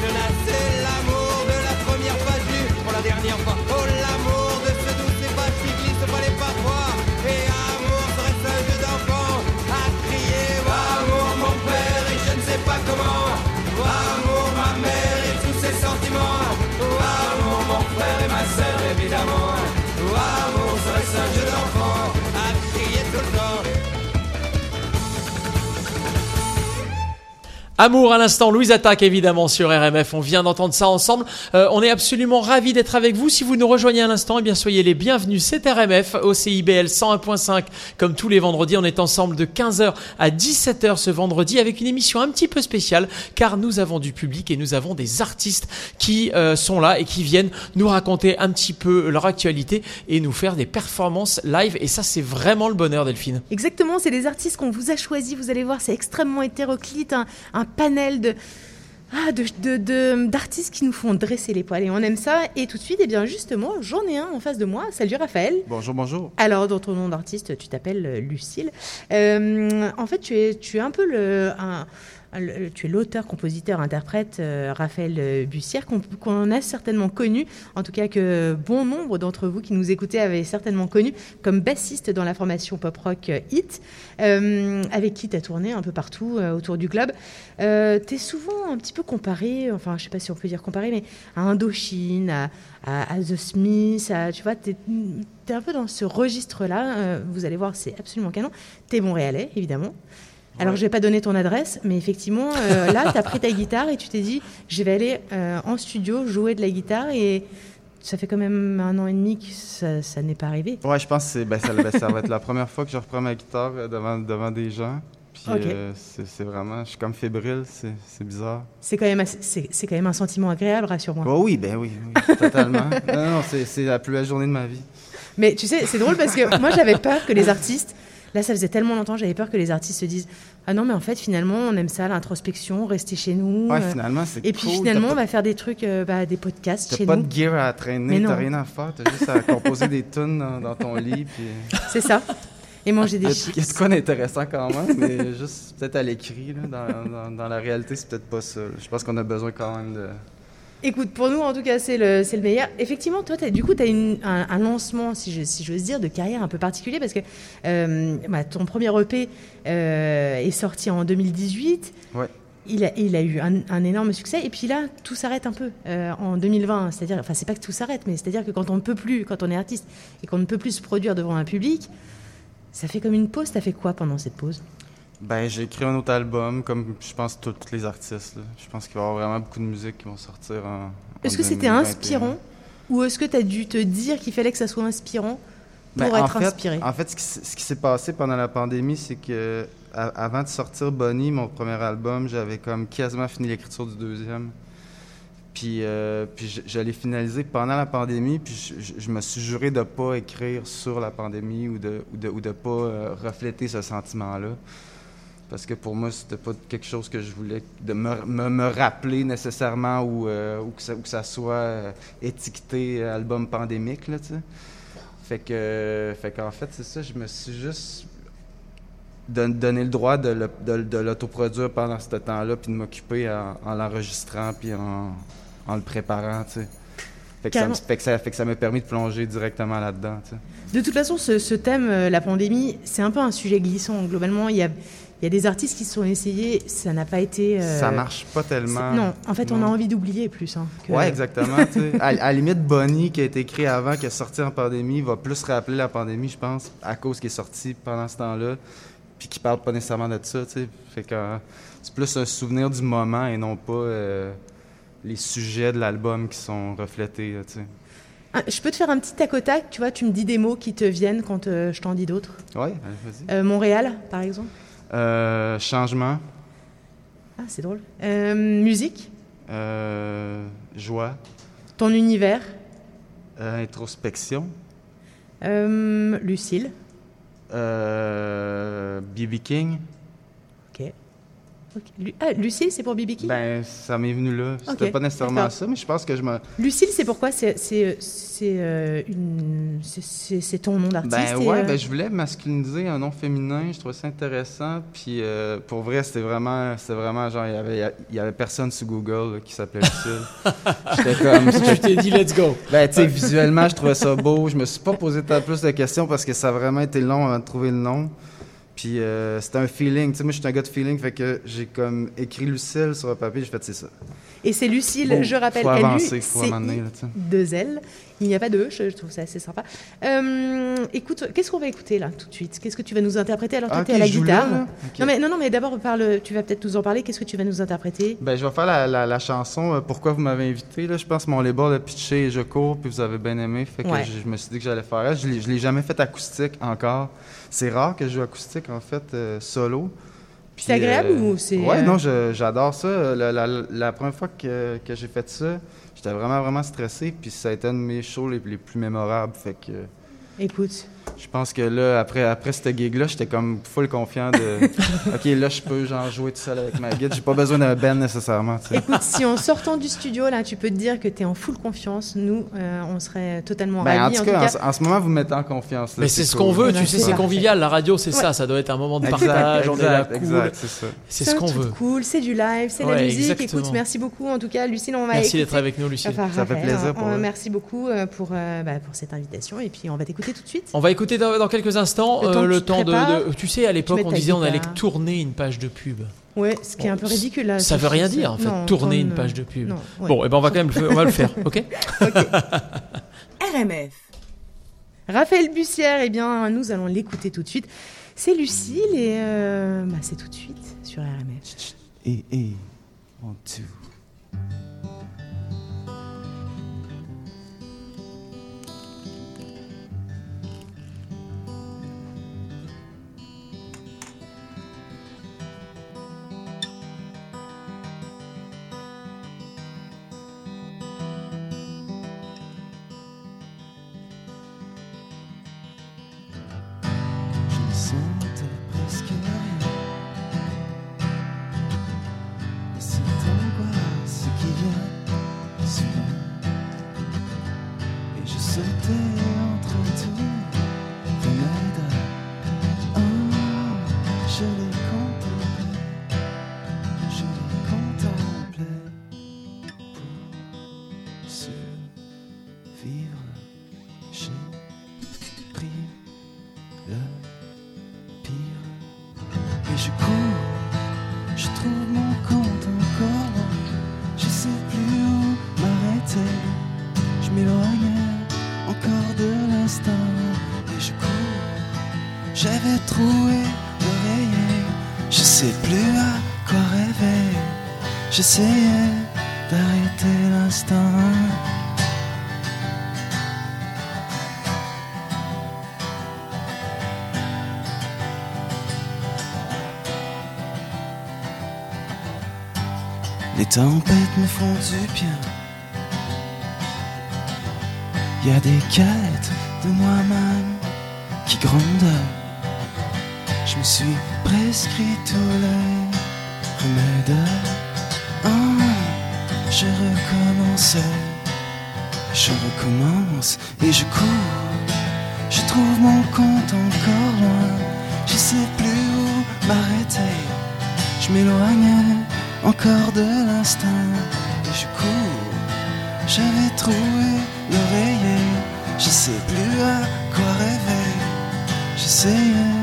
Amour à l'instant, Louise Attaque évidemment sur RMF, on vient d'entendre ça ensemble. Euh, on est absolument ravis d'être avec vous. Si vous nous rejoignez à l'instant, eh bien soyez les bienvenus. C'est RMF au CIBL 101.5 comme tous les vendredis. On est ensemble de 15h à 17h ce vendredi avec une émission un petit peu spéciale car nous avons du public et nous avons des artistes qui euh, sont là et qui viennent nous raconter un petit peu leur actualité et nous faire des performances live et ça c'est vraiment le bonheur Delphine. Exactement, c'est les artistes qu'on vous a choisis. Vous allez voir, c'est extrêmement hétéroclite, panel de ah, de, de- de- d'artistes qui nous font dresser les poils et on aime ça. Et tout de suite, eh bien justement, j'en ai un en face de moi. Salut Raphaël. Bonjour, bonjour. Alors, dans ton nom d'artiste, tu t'appelles euh, Lucille. Euh, en fait, tu es, tu es un peu le, un- tu es l'auteur, compositeur, interprète euh, Raphaël euh, Bussière, qu'on a certainement connu, en tout cas que bon nombre d'entre vous qui nous écoutaient avaient certainement connu comme bassiste dans la formation pop-rock euh, Hit, avec qui tu as tourné un peu partout autour du globe. Tu es souvent un petit peu comparé, enfin, je sais pas si on peut dire comparé, mais à Indochine, à, à- à The Smiths, tu vois, tu es, un peu dans ce registre-là. vous allez voir, c'est absolument canon. Tu es Montréalais, évidemment. Alors, je vais pas donner ton adresse, mais effectivement, euh, là, tu as pris ta guitare et tu t'es dit, je vais aller euh, en studio jouer de la guitare et ça fait quand même un an et demi que ça, ça n'est pas arrivé. Ouais, je pense que ben, ça, ben, ça va être la première fois que je reprends ma guitare euh, devant, devant des gens. Puis Ok. euh, c'est c'est vraiment, je suis comme fébrile, c'est c'est bizarre. C'est quand, même assez- c'est, c'est quand même un sentiment agréable, rassure-moi. Oh oui, ben oui, oui, totalement. non, c'est la plus belle journée de ma vie. Mais tu sais, c'est drôle parce que moi, j'avais peur que les artistes. Là, ça faisait tellement longtemps, j'avais peur que les artistes se disent Ah non, mais en fait, finalement, on aime ça, l'introspection, rester chez nous. Ouais, euh, finalement, c'est Et puis finalement, t'as on pas- va faire des trucs, euh, bah, des podcasts T'as chez pas nous. de gear à traîner, t'as rien à faire, t'as juste à composer des tunes dans, dans ton lit. Puis... C'est ça. Et manger des chips. De quoi d'intéressant quand même, mais juste peut-être à l'écrit. là, Dans, dans, dans la réalité, c'est peut-être pas ça. là. Je pense qu'on a besoin quand même de. Écoute, pour nous, en tout cas, c'est le, meilleur. Effectivement, toi, du coup, tu as un, un lancement, si j'ose dire, de carrière un peu particulier parce que euh, bah, ton premier EP euh, est sorti en 2018. Ouais. Il a, il a eu un, un énorme succès. Et puis là, tout s'arrête un peu euh, en 2020. C'est-à-dire, enfin, c'est pas que tout s'arrête, mais c'est-à-dire que quand on ne peut plus, quand on est artiste et qu'on ne peut plus se produire devant un public, ça fait comme une pause. T'as fait quoi pendant cette pause? Ben, j'ai écrit un autre album, comme je pense tous les artistes. là. Je pense qu'il va y avoir vraiment beaucoup de musique qui vont sortir en. Est-ce que c'était inspirant? Ou est-ce que tu as dû te dire qu'il fallait que ça soit inspirant pour Ben, en être fait- inspiré? En fait, ce qui, s- ce qui s'est passé pendant la pandémie, c'est que avant de sortir Bonnie, mon premier album, j'avais comme quasiment fini l'écriture du deuxième. Puis, euh, puis j'allais finaliser pendant la pandémie, puis je, je- je me suis juré de pas écrire sur la pandémie ou de ou de, ou de pas euh, refléter ce sentiment-là. Parce que pour moi, c'était pas quelque chose que je voulais de me, me, me rappeler nécessairement ou, euh, ou, que ça, ou que ça soit euh, étiqueté euh, album pandémique, là, tu sais. Fait que, fait qu'en fait, c'est ça, je me suis juste don- donné le droit de, le- de, de l'autoproduire pendant ce temps-là, puis de m'occuper en, en l'enregistrant, puis en, en le préparant, tu sais. Fait que, ça, fait, que ça, fait que ça m'a permis de plonger directement là-dedans, tu sais. De toute façon, ce, ce thème, euh, la pandémie, c'est un peu un sujet glissant. Globalement, il y a, il y a des artistes qui se sont essayés, ça n'a pas été. euh, Ça marche pas tellement. Non, en fait, on a envie d'oublier plus. hein, que- Ouais, exactement. à, la limite, Bonnie, qui a été écrit avant, qui est sorti en pandémie, va plus rappeler la pandémie, je pense, à cause qu'il est sorti pendant ce temps-là, puis qui parle pas nécessairement de ça. tu sais. Fait que c'est plus un souvenir du moment et non pas euh, les sujets de l'album qui sont reflétés. là, tu sais. Ah, je peux te faire un petit tac au tac, tu vois, tu me dis des mots qui te viennent quand euh, je t'en dis d'autres. Ouais, vas-y. Euh, Montréal, par exemple. Euh, changement, Ah, c'est drôle. Euh, musique, euh, joie, ton univers, introspection, Lucille. B.B. King. Ok. Ok. Lu- Ah, Lucille, c'est pour Bibi King? Ben, ça m'est venu là. C'était Ok, pas nécessairement ça, mais je pense que je me. Lucille, c'est pourquoi? C'est c'est c'est euh, une c'est- c'est c'est ton nom d'artiste. Ben ouais, euh, ben je voulais masculiniser un nom féminin, je trouvais ça intéressant. Puis euh, pour vrai, c'était vraiment, vraiment genre, il y avait, il y avait personne sur Google là, qui s'appelait Lucille. J'étais comme. Tu t'es dit, let's go. Ben tu sais, visuellement, je trouvais ça beau. Je me suis pas posé tant plus de questions parce que ça a vraiment été long avant de trouver le nom. Puis euh, c'était un feeling, tu sais, moi je suis un gars de feeling, fait que j'ai comme écrit Lucille sur un papier, j'ai fait c'est ça. Et c'est Lucille, Bon, je rappelle, faut elle avancer, faut amener, là, tu sais. deux L. Il n'y a pas de je, je trouve ça assez sympa. Euh, écoute, qu'est-ce qu'on va écouter là tout de suite? Qu'est-ce que tu vas nous interpréter alors? Que Ah, tu ok, es à la guitare là. Non mais non non mais d'abord parle, tu vas peut-être nous en parler. Qu'est-ce que tu vas nous interpréter? Ben, je vais faire la, la- la chanson euh, Pourquoi vous m'avez invité. Là. Je pense mon label a pitché et je cours, puis vous avez bien aimé. Fait que Ouais. je, je me suis dit que j'allais faire elle. Je ne l'ai jamais fait acoustique encore. C'est rare que je joue acoustique, en fait, euh, solo. C'est agréable ou c'est, Ouais, non, j'adore ça. La, la- la première fois que, que j'ai fait ça, j'étais vraiment, vraiment stressé. Puis ça a été un de mes shows les, les plus mémorables. Fait que Écoute, je pense que là, après, après cette gig-là, j'étais comme full confiant de OK, là, je peux genre jouer tout seul avec ma guide. J'ai pas besoin d'un band nécessairement. écoute, si en sortant du studio là, tu peux te dire que tu es en full confiance, nous, euh, on serait totalement Ben, en tout cas, en, ce- en ce moment, vous me mettez en confiance. là, Mais c'est ce qu'on veut, tu sais, c'est convivial. La radio, c'est Ouais. ça. Ça doit être un moment de Exact, partage. on est là, exact, cool. c'est ça. C'est un ce qu'on veut. cool, c'est du live, c'est de la musique. exactement. Écoute, merci beaucoup en tout cas, Lucille, on va Merci d'être avec nous, Lucille. Enfin, Ça fait plaisir on- pour on-. Merci beaucoup euh, pour, euh, bah, pour cette invitation et puis on va t'écouter tout de suite. On va écouter dans, dans quelques instants Le temps euh, le temps de, prépares, de- Tu sais, à l'époque, on disait on allait tourner une page de pub. Ouais, ce qui est un peu ridicule là. Ça veut rien dire en fait, non, tourner une page de pub. non, ouais. Bon, et ben on va quand même le faire, on va le faire, ok RMF. Raphaël Bussière, eh bien, nous allons l'écouter tout de suite. C'est Lucille et euh, bah, c'est tout de suite sur RMF. Et, et, one, two. J'essayais d'arrêter l'instant. Les tempêtes me font du bien. Y a des quêtes de moi-même qui grondent. Je me suis prescrit tous les remèdes. Ah, je recommençais, je recommence et je cours. Je trouve mon compte encore loin, je sais plus où m'arrêter. Je m'éloignais encore de l'instinct et je cours. J'avais trouvé l'oreiller, je sais plus à quoi rêver. J'essayais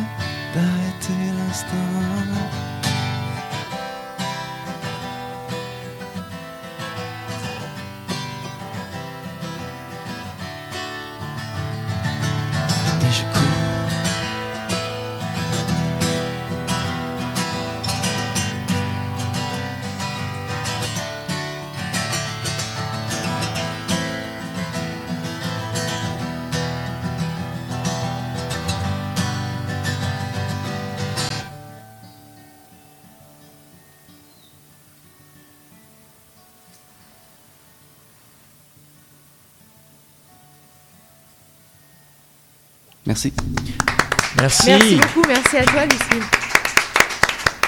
Merci. Merci beaucoup, merci à toi, Lucille.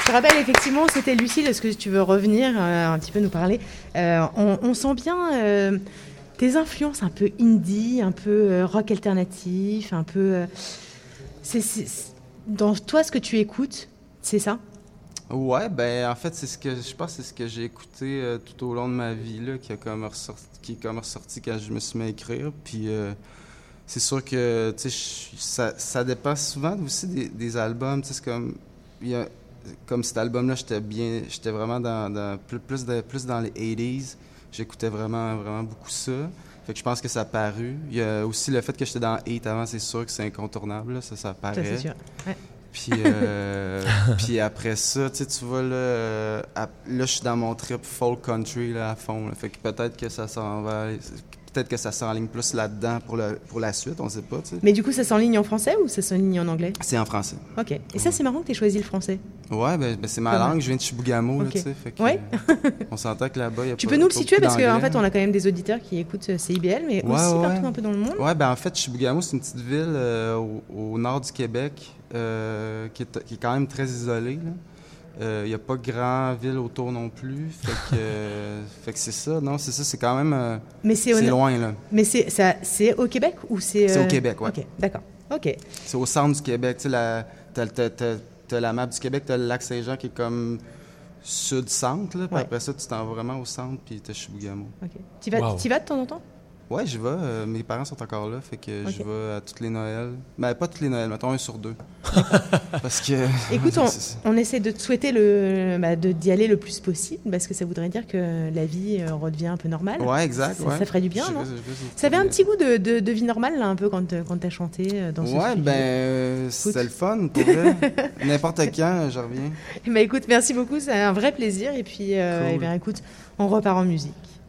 Je te rappelle, effectivement, c'était Lucille. Est-ce que tu veux revenir euh, un petit peu nous parler Euh, on, on sent bien euh, tes influences un peu indie, un peu euh, rock alternatif, un peu. euh, c'est- c'est- c'est- dans toi, ce que tu écoutes, c'est ça? Ouais, ben en fait, c'est ce que je pense que c'est ce que j'ai écouté euh, tout au long de ma vie là, qui a comme ressorti, qui est comme ressorti quand je me suis mis à écrire. Puis euh, c'est sûr que ça, ça dépend souvent aussi des, des albums. C'est comme y a- comme cet album-là, j'étais bien, j'étais vraiment dans, dans- plus plus, de- plus dans les 80s. J'écoutais vraiment vraiment beaucoup ça. Fait que je pense que ça a paru. Il y a aussi le fait que j'étais dans 8 avant, c'est sûr que c'est incontournable. là, ça, ça paraît. c'est sûr. Ouais. Puis, euh, puis après ça, tu vois, là, à- là, je suis dans mon trip folk country là, à fond. là. Fait que peut-être que ça s'en va. Peut-être que ça s'enligne plus là-dedans pour, le, pour la suite, on sait pas, tu sais. Mais du coup, ça s'enligne en français ou ça s'enligne en anglais? C'est en français. Ok. Et ça, c'est marrant que tu aies choisi le français. Ouais, ben, ben, c'est ma langue, je viens de Chibougamau, là, Ok. tu sais. Ouais. euh, on s'entend que là-bas, il y a Tu pas- peux nous le situer parce qu'en fait, on a quand même des auditeurs qui écoutent euh, CIBL, mais Ouais, aussi ouais. partout un peu dans le monde. Ouais, ben en fait, Chibougamau, c'est une petite ville euh, au, au nord du Québec euh, qui, est, qui est quand même très isolée. là. Euh, Il n'y a pas grand ville autour non plus. Fait que, euh, fait que c'est ça. Non, c'est ça. C'est quand même. euh, Mais c'est au- loin, là. Mais c'est ça, c'est au Québec ou c'est C'est au euh, Québec, ouais. Ok, d'accord. Ok. C'est au centre du Québec. Tu sais, la- t'as, la map du Québec, t'as le lac Saint-Jean qui est comme sud-centre. là. Puis Ouais. après ça, tu t'en vas vraiment au centre, puis t'as Chibougamau. Ok. Tu vas, Wow. t'y vas de temps en temps? Ouais, j'y vais. euh, mes parents sont encore là, fait que Ok. vais à toutes les Noëls. Mais pas toutes les Noëls, mettons un sur deux. Parce que. Écoute, on, essaie de te souhaiter le, bah, de d'y aller le plus possible parce que ça voudrait dire que la vie euh, redevient un peu normale. Ouais, exact, Ça, ouais. ça ferait du bien, Je non je Ça avait un petit goût de, de, de vie normale là, un peu quand, quand t'as chanté euh, dans ce Ouais, ben, euh, c'était le fun, pour. N'importe quand, je reviens. Eh ben, écoute, merci beaucoup, c'est un vrai plaisir et puis Cool. eh bien, écoute, on repart en musique.